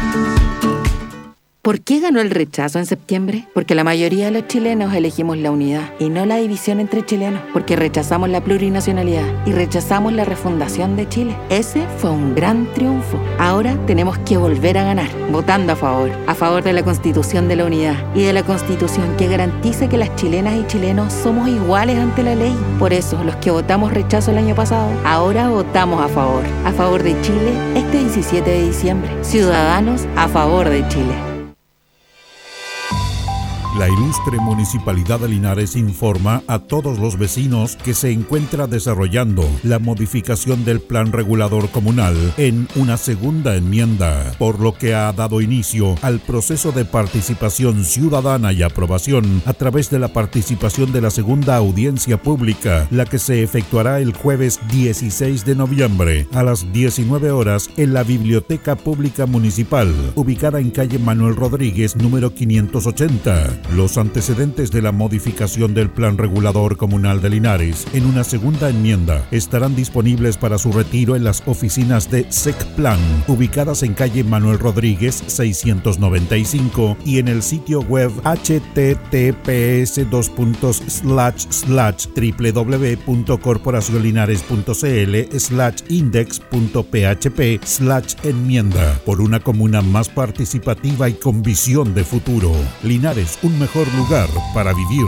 ¿Por qué ganó el rechazo en septiembre? Porque la mayoría de los chilenos elegimos la unidad y no la división entre chilenos, porque rechazamos la plurinacionalidad y rechazamos la refundación de Chile. Ese fue un gran triunfo. Ahora tenemos que volver a ganar, votando a favor, a favor de la constitución de la unidad y de la constitución que garantice que las chilenas y chilenos somos iguales ante la ley. Por eso, los que votamos rechazo el año pasado, ahora votamos a favor, a favor de Chile este 17 de diciembre. Ciudadanos a favor de Chile. La ilustre Municipalidad de Linares informa a todos los vecinos que se encuentra desarrollando la modificación del Plan Regulador Comunal en una segunda enmienda, por lo que ha dado inicio al proceso de participación ciudadana y aprobación a través de la participación de la segunda audiencia pública, la que se efectuará el jueves 16 de noviembre a las 19 horas en la Biblioteca Pública Municipal, ubicada en calle Manuel Rodríguez, número 580. Los antecedentes de la modificación del Plan Regulador Comunal de Linares en una segunda enmienda estarán disponibles para su retiro en las oficinas de SECPLAN, ubicadas en calle Manuel Rodríguez 695 y en el sitio web https www.corporacionlinares.cl index.php enmienda por una comuna más participativa y con visión de futuro. Linares, mejor lugar para vivir.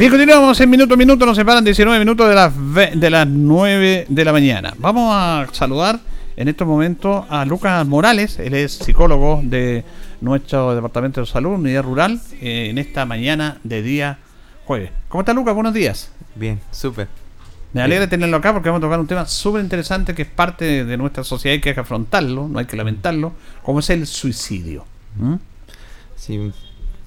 Bien, continuamos en minuto a minuto, nos separan 19 minutos de las, de las 9 de la mañana. Vamos a saludar en estos momentos a Lucas Morales, él es psicólogo de nuestro Departamento de Salud, Unidad Rural, eh, en esta mañana de día jueves. ¿Cómo está Lucas? Buenos días. Bien, súper. Me alegra tenerlo acá porque vamos a tocar un tema súper interesante que es parte de nuestra sociedad y que hay que afrontarlo, no hay que lamentarlo, como es el suicidio. ¿Mm? Sí,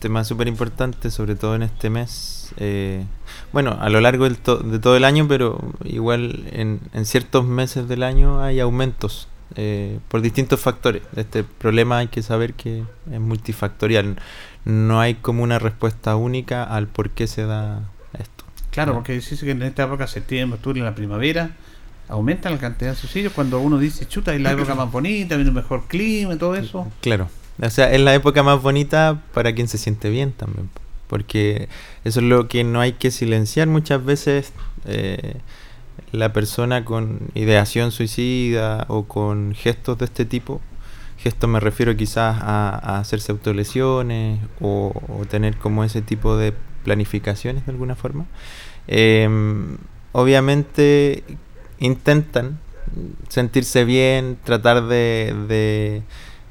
tema súper importante, sobre todo en este mes eh, bueno, a lo largo de todo el año, pero igual en, ciertos meses del año hay aumentos eh, por distintos factores. Este problema hay que saber que es multifactorial. No hay como una respuesta única al por qué se da esto. Claro, porque dice que en esta época, septiembre, octubre, en la primavera, aumenta la cantidad de suicidios cuando uno dice, chuta, es la época más bonita, viene un mejor clima y todo eso. Claro. O sea, es la época más bonita para quien se siente bien también porque eso es lo que no hay que silenciar muchas veces. Eh, la persona con ideación suicida o con gestos de este tipo, gestos me refiero quizás a, hacerse autolesiones o, tener como ese tipo de planificaciones de alguna forma, em, obviamente intentan sentirse bien, tratar de,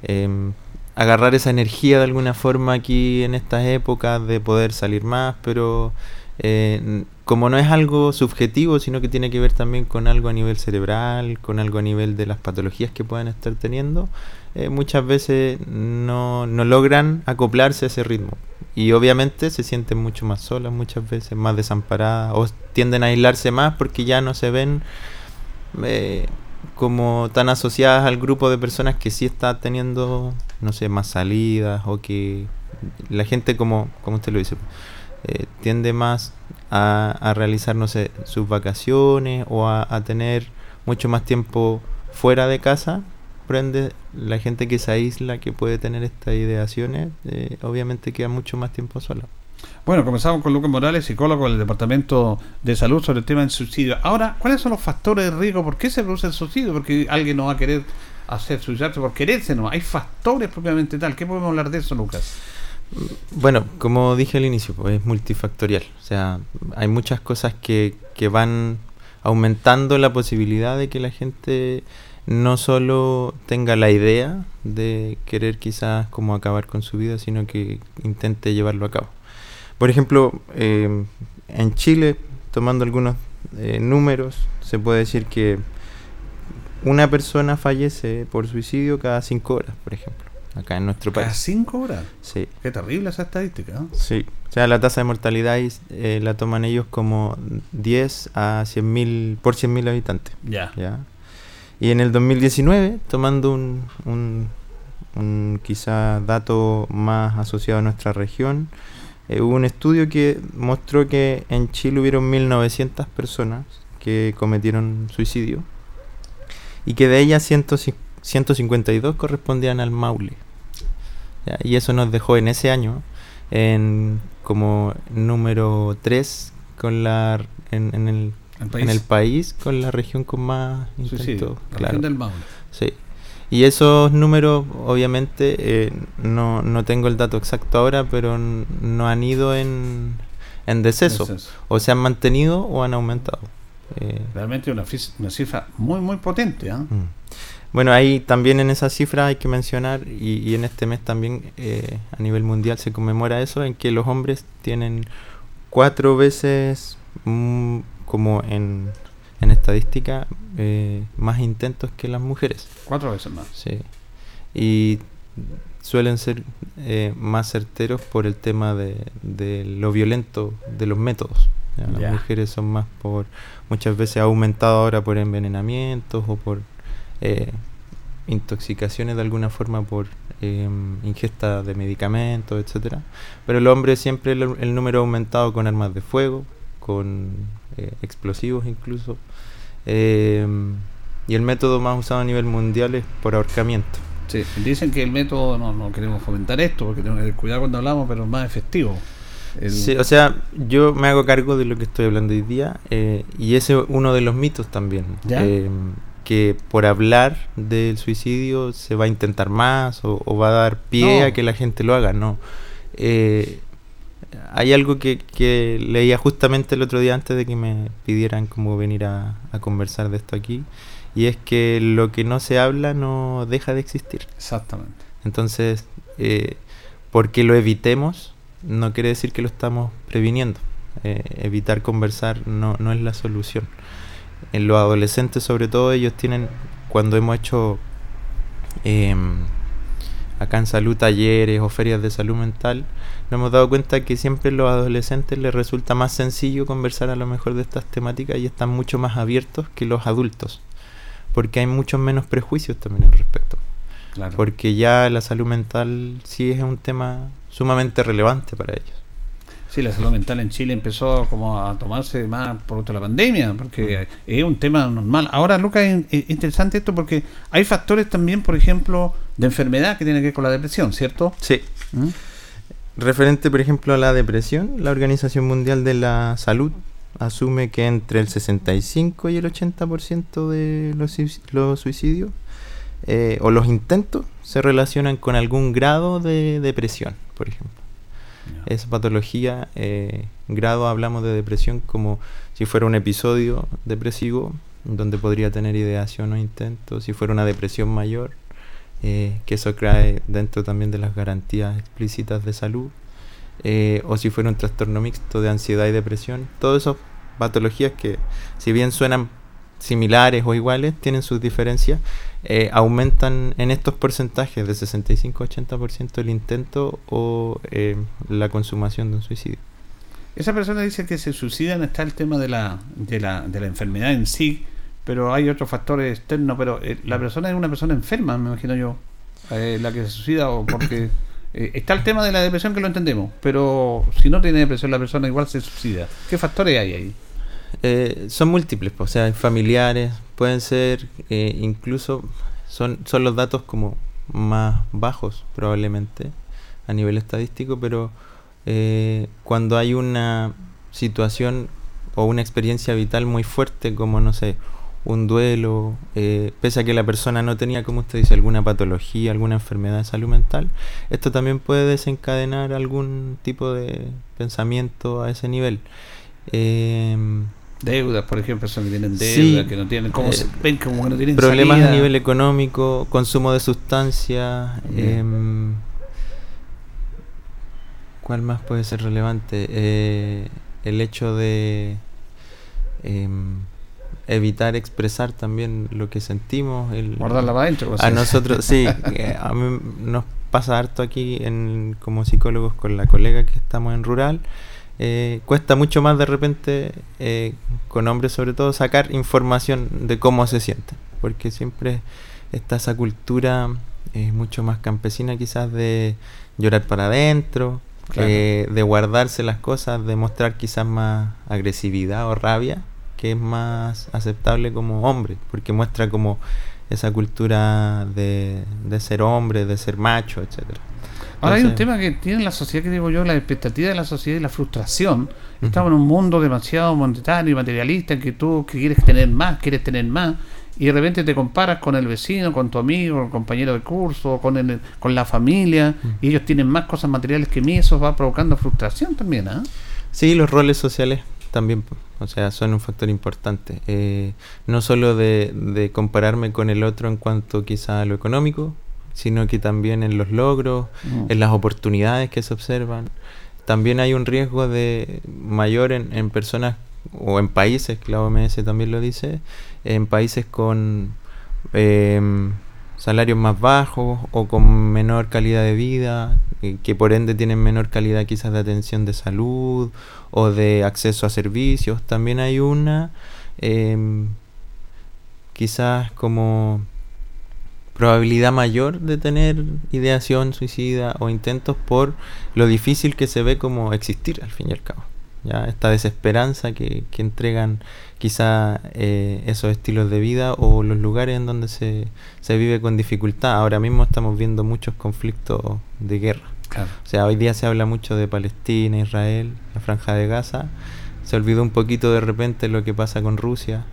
em, agarrar esa energía de alguna forma aquí en estas épocas de poder salir más, pero eh, como no es algo subjetivo, sino que tiene que ver también con algo a nivel cerebral, con algo a nivel de las patologías que puedan estar teniendo, eh, muchas veces no, no logran acoplarse a ese ritmo. Y obviamente se sienten mucho más solas, muchas veces más desamparadas, o tienden a aislarse más porque ya no se ven eh, como tan asociadas al grupo de personas que sí está teniendo, no sé, más salidas o que la gente, como, como usted lo dice, eh, tiende más a, a, realizar, no sé, sus vacaciones o a, tener mucho más tiempo fuera de casa. Prende la gente que se aísla, que puede tener estas ideaciones, eh, obviamente queda mucho más tiempo sola. Bueno, comenzamos con Lucas Morales, psicólogo del Departamento de Salud sobre el tema del suicidio. Ahora, ¿cuáles son los factores de riesgo? ¿Por qué se produce el suicidio? Porque alguien no va a querer hacer suicidarse por quererse, ¿no? Hay factores propiamente tal. ¿Qué podemos hablar de eso, Lucas? Bueno, como dije al inicio, pues es multifactorial. O sea, hay muchas cosas que, que van aumentando la posibilidad de que la gente no solo tenga la idea de querer quizás como acabar con su vida, sino que intente llevarlo a cabo. Por ejemplo, eh, en Chile, tomando algunos eh, números, se puede decir que una persona fallece por suicidio cada cinco horas, por ejemplo, acá en nuestro país. ¿Cada cinco horas? Sí. Qué terrible esa estadística. ¿no? Sí. O sea, la tasa de mortalidad eh, la toman ellos como 10 a 100 mil por 100 mil habitantes. Ya. ¿ya? Y en el 2019, tomando un, un, un quizá dato más asociado a nuestra región, eh, hubo un estudio que mostró que en Chile hubieron 1.900 personas que cometieron suicidio y que de ellas 100 152 correspondían al Maule. ¿ya? Y eso nos dejó en ese año en como número 3 con la en, en el, en el país con la región con más intentos. la claro. región del Maule. Sí. Y esos números, obviamente, eh, no, no tengo el dato exacto ahora, pero no han ido en, en deceso. Deceso. O se han mantenido o han aumentado. Eh, Realmente una, cifra muy, muy potente. Mm. Bueno, ahí también en esa cifra hay que mencionar, y, y en este mes también eh, a nivel mundial se conmemora eso, en que los hombres tienen cuatro veces, mm, como en, en estadística, eh, más intentos que las mujeres. Cuatro veces más. Sí. Y suelen ser eh, más certeros por el tema de, de lo violento de los métodos. ¿ya? Las mujeres son más por, muchas veces ha aumentado ahora por envenenamientos o por eh, intoxicaciones de alguna forma por eh, ingesta de medicamentos, etcétera. Pero el hombre siempre el, el número ha aumentado con armas de fuego, con explosivos incluso. Eh, y el método más usado a nivel mundial es por ahorcamiento. Sí, dicen que el método, no, no queremos fomentar esto porque tenemos que tener cuidado cuando hablamos, pero es más efectivo. El- Sí, o sea, yo me hago cargo de lo que estoy hablando hoy día eh, y ese es uno de los mitos también. ¿Ya? eh, que por hablar del suicidio se va a intentar más o, o va a dar pie No. a que la gente lo haga, no. Eh, hay algo que, que leía justamente el otro día antes de que me pidieran como venir a, a conversar de esto aquí y es que lo que no se habla no deja de existir. Exactamente. Entonces, eh, porque lo evitemos, no quiere decir que lo estamos previniendo. Eh, evitar conversar no, no es la solución. En los adolescentes, sobre todo, ellos tienen, cuando hemos hecho em, acá en salud talleres o ferias de salud mental, nos hemos dado cuenta que siempre a los adolescentes les resulta más sencillo conversar a lo mejor de estas temáticas y están mucho más abiertos que los adultos, porque hay muchos menos prejuicios también al respecto. Claro. Porque ya la salud mental sí es un tema sumamente relevante para ellos. Sí, la salud mental en Chile empezó como a tomarse más por de la pandemia, porque es un tema normal. Ahora, Lucas, es, es interesante esto porque hay factores también, por ejemplo, de enfermedad que tienen que ver con la depresión, ¿cierto? Sí. ¿Mm? Referente, por ejemplo, a la depresión, la Organización Mundial de la Salud asume que entre el 65 y el 80% de los suicidios eh, o los intentos se relacionan con algún grado de depresión, por ejemplo. Esa patología, eh, grado hablamos de depresión como si fuera un episodio depresivo, donde podría tener ideación o intento, si fuera una depresión mayor, eh, que eso cae dentro también de las garantías explícitas de salud, eh, o si fuera un trastorno mixto de ansiedad y depresión, todas esas patologías que si bien suenan similares o iguales, tienen sus diferencias, eh, aumentan en estos porcentajes de 65-80% el intento o eh, la consumación de un suicidio. Esa persona dice que se suicidan, está el tema de la, de la, de la enfermedad en sí, pero hay otros factores externos, pero eh, la persona es una persona enferma, me imagino yo, eh, la que se suicida, o porque está el tema de la depresión que lo entendemos, pero si no tiene depresión la persona igual se suicida. ¿Qué factores hay ahí? Eh, son múltiples, pues, o sea, familiares, pueden ser, eh, incluso son, son los datos como más bajos probablemente a nivel estadístico, pero eh, cuando hay una situación o una experiencia vital muy fuerte como, no sé, un duelo, eh, pese a que la persona no tenía, como usted dice, alguna patología, alguna enfermedad de salud mental, esto también puede desencadenar algún tipo de pensamiento a ese nivel. Eh, Deudas, por ejemplo, personas que tienen deudas, que no tienen, como eh, ven como que no tienen problemas salida. a nivel económico, consumo de sustancias. em, ¿Cuál más puede ser relevante? Eh, el hecho de em, evitar expresar también lo que sentimos. El, Guardarla para adentro, pues, A nosotros, sí, eh, a mí nos pasa harto aquí en, como psicólogos con la colega que estamos en rural. Eh, cuesta mucho más de repente, eh, con hombres sobre todo, sacar información de cómo se sienten, porque siempre está esa cultura eh, mucho más campesina quizás de llorar para adentro, Claro. eh, de guardarse las cosas, de mostrar quizás más agresividad o rabia, que es más aceptable como hombre, porque muestra como esa cultura de, de ser hombre, de ser macho, etcétera. Ahora hay un tema que tiene la sociedad, que digo yo, la expectativa de la sociedad y la frustración. Estamos en un mundo demasiado monetario y materialista en que tú que quieres tener más, quieres tener más, y de repente te comparas con el vecino, con tu amigo, con el compañero de curso, con, el, con la familia, y ellos tienen más cosas materiales que mí, eso va provocando frustración también, ¿ah? Sí, los roles sociales también, o sea, son un factor importante. Eh, no solo de, de compararme con el otro en cuanto quizá a lo económico, sino que también en los logros, Mm. en las oportunidades que se observan. También hay un riesgo de mayor en, en personas o en países, que la OMS también lo dice, en países con em, salarios más bajos o con menor calidad de vida, eh, que por ende tienen menor calidad quizás de atención de salud o de acceso a servicios. También hay una, em, quizás como probabilidad mayor de tener ideación suicida o intentos por lo difícil que se ve como existir al fin y al cabo. ¿ya? Esta desesperanza que, que entregan quizá eh, esos estilos de vida o los lugares en donde se, se vive con dificultad. Ahora mismo estamos viendo muchos conflictos de guerra. Claro. O sea, hoy día se habla mucho de Palestina, Israel, la franja de Gaza. Se olvidó un poquito de repente lo que pasa con Rusia.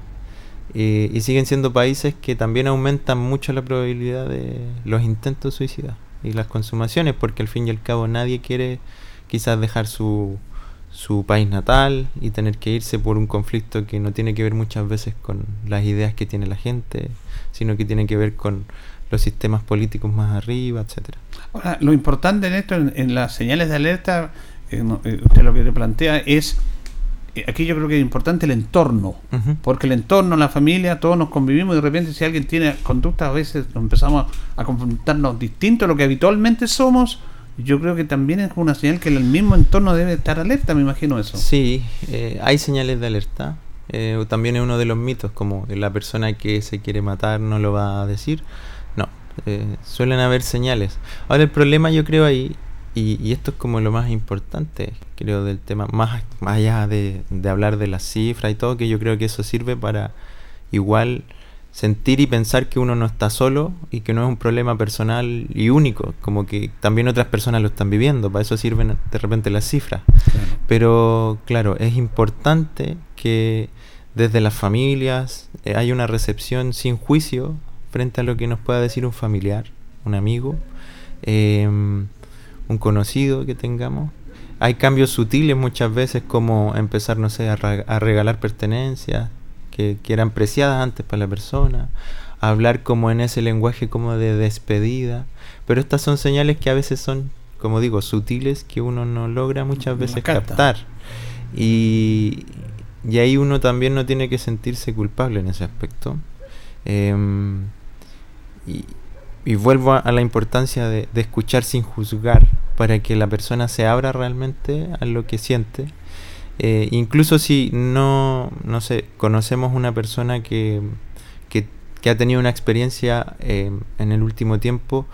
Eh, y siguen siendo países que también aumentan mucho la probabilidad de los intentos suicidas y las consumaciones, porque al fin y al cabo nadie quiere quizás dejar su, su país natal y tener que irse por un conflicto que no tiene que ver muchas veces con las ideas que tiene la gente, sino que tiene que ver con los sistemas políticos más arriba, etcétera. Ahora, lo importante en esto, en, en las señales de alerta, eh, no, eh, usted lo que te plantea es, aquí yo creo que es importante el entorno, porque el entorno, la familia, todos nos convivimos y de repente si alguien tiene conductas, a veces empezamos a, confrontarnos distinto a lo que habitualmente somos, yo creo que también es una señal que el mismo entorno debe estar alerta, me imagino eso. Sí, eh, hay señales de alerta. Eh, también es uno de los mitos, como la persona que se quiere matar no lo va a decir. No, eh, suelen haber señales. Ahora el problema yo creo ahí, y, y esto es como lo más importante, creo, del tema, más, más allá de, de hablar de las cifras y todo, que yo creo que eso sirve para igual sentir y pensar que uno no está solo y que no es un problema personal y único, como que también otras personas lo están viviendo, para eso sirven de repente las cifras. Pero claro, es importante que desde las familias eh, hay una recepción sin juicio frente a lo que nos pueda decir un familiar, un amigo, em, un conocido que tengamos. Hay cambios sutiles muchas veces como empezar, no sé, a, a regalar pertenencias que, que eran preciadas antes para la persona, a hablar como en ese lenguaje como de despedida. Pero estas son señales que a veces son, como digo, sutiles que uno no logra muchas veces capta. captar. Y, y ahí uno también no tiene que sentirse culpable en ese aspecto. Em, y, y vuelvo a, la importancia de, de escuchar sin juzgar para que la persona se abra realmente a lo que siente. Eh, incluso si no, no sé, conocemos una persona que, que, que ha tenido una experiencia eh, en el último tiempo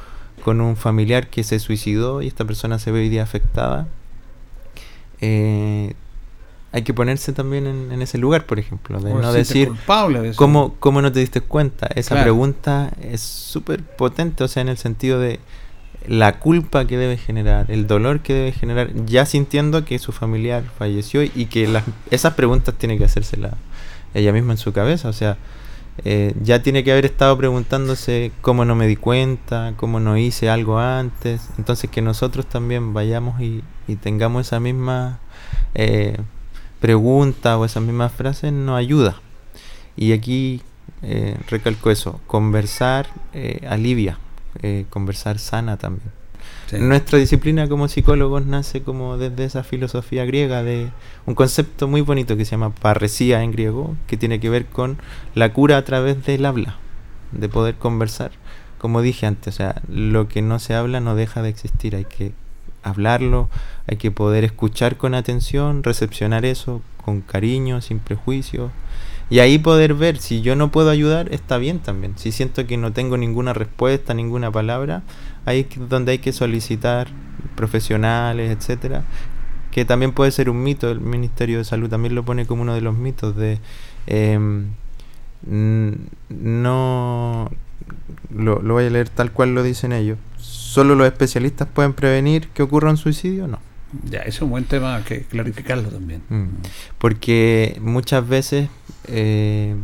con un familiar que se suicidó y esta persona se ve hoy día afectada, eh, hay que ponerse también en, en ese lugar, por ejemplo, de O no decir culpable de. ¿cómo, cómo no te diste cuenta. Esa Claro. pregunta es súper potente, o sea, en el sentido de la culpa que debe generar, el dolor que debe generar, ya sintiendo que su familiar falleció y que las, esas preguntas tiene que hacérselas ella misma en su cabeza, o sea, eh, ya tiene que haber estado preguntándose cómo no me di cuenta, cómo no hice algo antes, entonces que nosotros también vayamos y, y tengamos esa misma eh, pregunta o esas mismas frases no ayuda. Y aquí eh, recalco eso, conversar eh, alivia, eh, conversar sana también. Nuestra disciplina como psicólogos nace como desde esa filosofía griega de un concepto muy bonito que se llama parresía en griego, que tiene que ver con la cura a través del habla, de poder conversar. Como dije antes, o sea, lo que no se habla no deja de existir, hay que hablarlo, hay que poder escuchar con atención, recepcionar eso con cariño, sin prejuicio. Y ahí poder ver si yo no puedo ayudar, está bien también. Si siento que no tengo ninguna respuesta, ninguna palabra, ahí es donde hay que solicitar profesionales, etcétera. Que también puede ser un mito, el Ministerio de Salud también lo pone como uno de los mitos de em, no lo, lo voy a leer tal cual lo dicen ellos. ¿Solo los especialistas pueden prevenir que ocurra un suicidio? No. Ya, ese es un buen tema que clarificarlo también. Mm. Porque muchas veces, eh,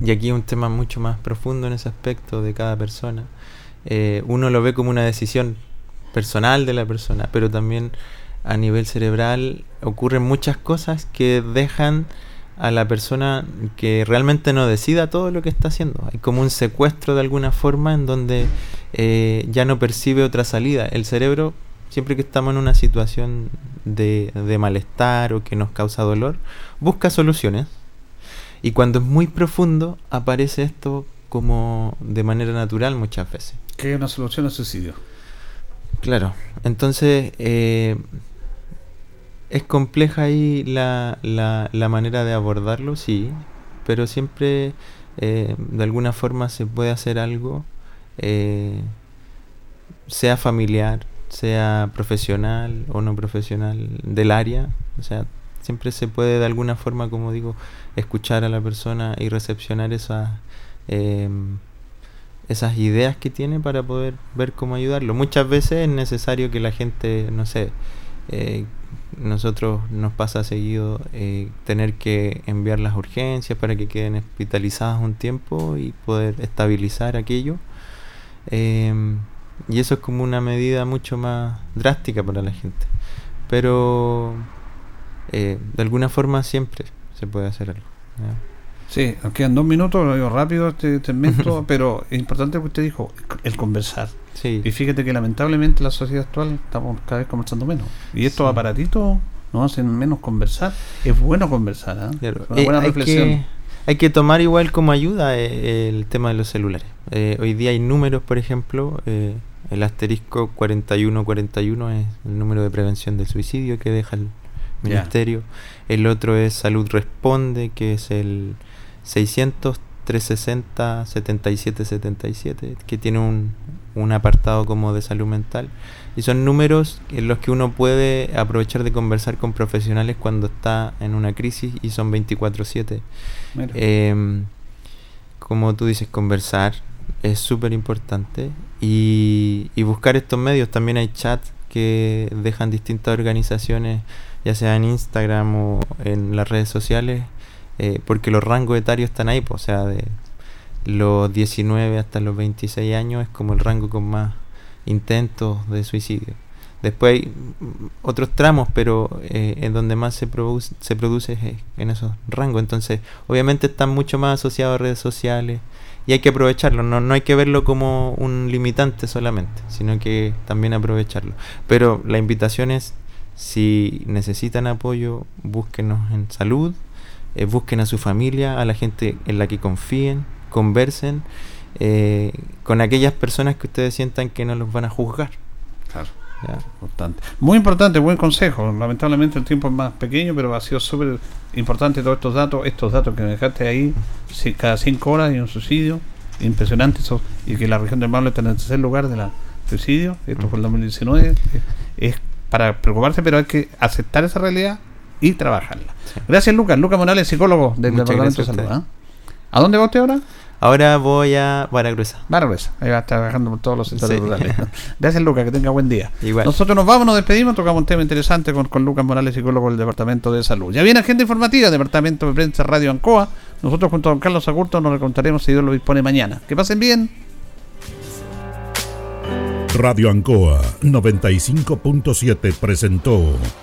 y aquí un tema mucho más profundo en ese aspecto de cada persona, eh, uno lo ve como una decisión personal de la persona, pero también a nivel cerebral ocurren muchas cosas que dejan a la persona que realmente no decida todo lo que está haciendo. Hay como un secuestro de alguna forma en donde eh, ya no percibe otra salida. El cerebro, siempre que estamos en una situación de, de malestar o que nos causa dolor, busca soluciones. Y cuando es muy profundo, aparece esto como de manera natural muchas veces. ¿Qué es una solución al suicidio? Claro, entonces eh, es compleja ahí la, la, la, manera de abordarlo, sí, pero siempre eh, de alguna forma se puede hacer algo, eh, sea familiar, sea profesional o no profesional del área, o sea, siempre se puede de alguna forma, como digo, escuchar a la persona y recepcionar esas, eh, esas ideas que tiene para poder ver cómo ayudarlo. Muchas veces es necesario que la gente, no sé, eh, nosotros nos pasa seguido eh, tener que enviar las urgencias para que queden hospitalizadas un tiempo y poder estabilizar aquello. Em, y eso es como una medida mucho más drástica para la gente. Pero eh, de alguna forma siempre se puede hacer algo. Sí, nos quedan dos minutos, lo digo rápido este segmento, pero es importante lo que usted dijo, el conversar. Y fíjate que lamentablemente la sociedad actual estamos cada vez conversando menos. Y estos aparatitos nos hacen menos conversar. Es bueno conversar, ¿eh? Una buena hay reflexión. Que, hay que tomar igual como ayuda eh, el tema de los celulares. Eh, hoy día hay números, por ejemplo, el asterisco 4141 es el número de prevención del suicidio que deja el ministerio. El otro es Salud Responde, que es el 600 360 77 77 que tiene un, un apartado como de salud mental. Y son números en los que uno puede aprovechar de conversar con profesionales cuando está en una crisis y son 24/7. Em, como tú dices, conversar es súper importante y, y, buscar estos medios. También hay chats que dejan distintas organizaciones, ya sea en Instagram o en las redes sociales, eh, porque los rangos etarios están ahí, pues, o sea, de los 19 hasta los 26 años es como el rango con más intentos de suicidio. Después hay otros tramos, pero eh, en donde más se produce, se produce es en esos rangos. Entonces, obviamente están mucho más asociados a redes sociales y hay que aprovecharlo. No, no hay que verlo como un limitante solamente, sino que también aprovecharlo. Pero la invitación es, si necesitan apoyo, búsquenos en salud, eh, busquen a su familia, a la gente en la que confíen, conversen eh, con aquellas personas que ustedes sientan que no los van a juzgar. Claro. Importante. Muy importante, buen consejo. Lamentablemente el tiempo es más pequeño, pero ha sido súper importante todos estos datos, estos datos que me dejaste ahí, cada cinco horas hay un suicidio, impresionante eso, y que la región del Maule está en el tercer lugar de la suicidio, esto fue el 2019, es para preocuparse, pero hay que aceptar esa realidad y trabajarla. Gracias Lucas, Lucas Morales, psicólogo del Departamento de Salud. ¿ah? ¿A dónde va usted ahora? Ahora voy a Baragruesa. Baragruesa, ahí va a estar trabajando por todos los sectores rurales. Gracias, Lucas, que tenga buen día. Nosotros nos vamos, nos despedimos, tocamos un tema interesante con, con Lucas Morales, psicólogo del Departamento de Salud. Ya viene agenda informativa, Departamento de Prensa Radio Ancoa. Nosotros junto a don Carlos Agurto nos le contaremos si Dios lo dispone mañana. Que pasen bien. Radio Ancoa 95.7 presentó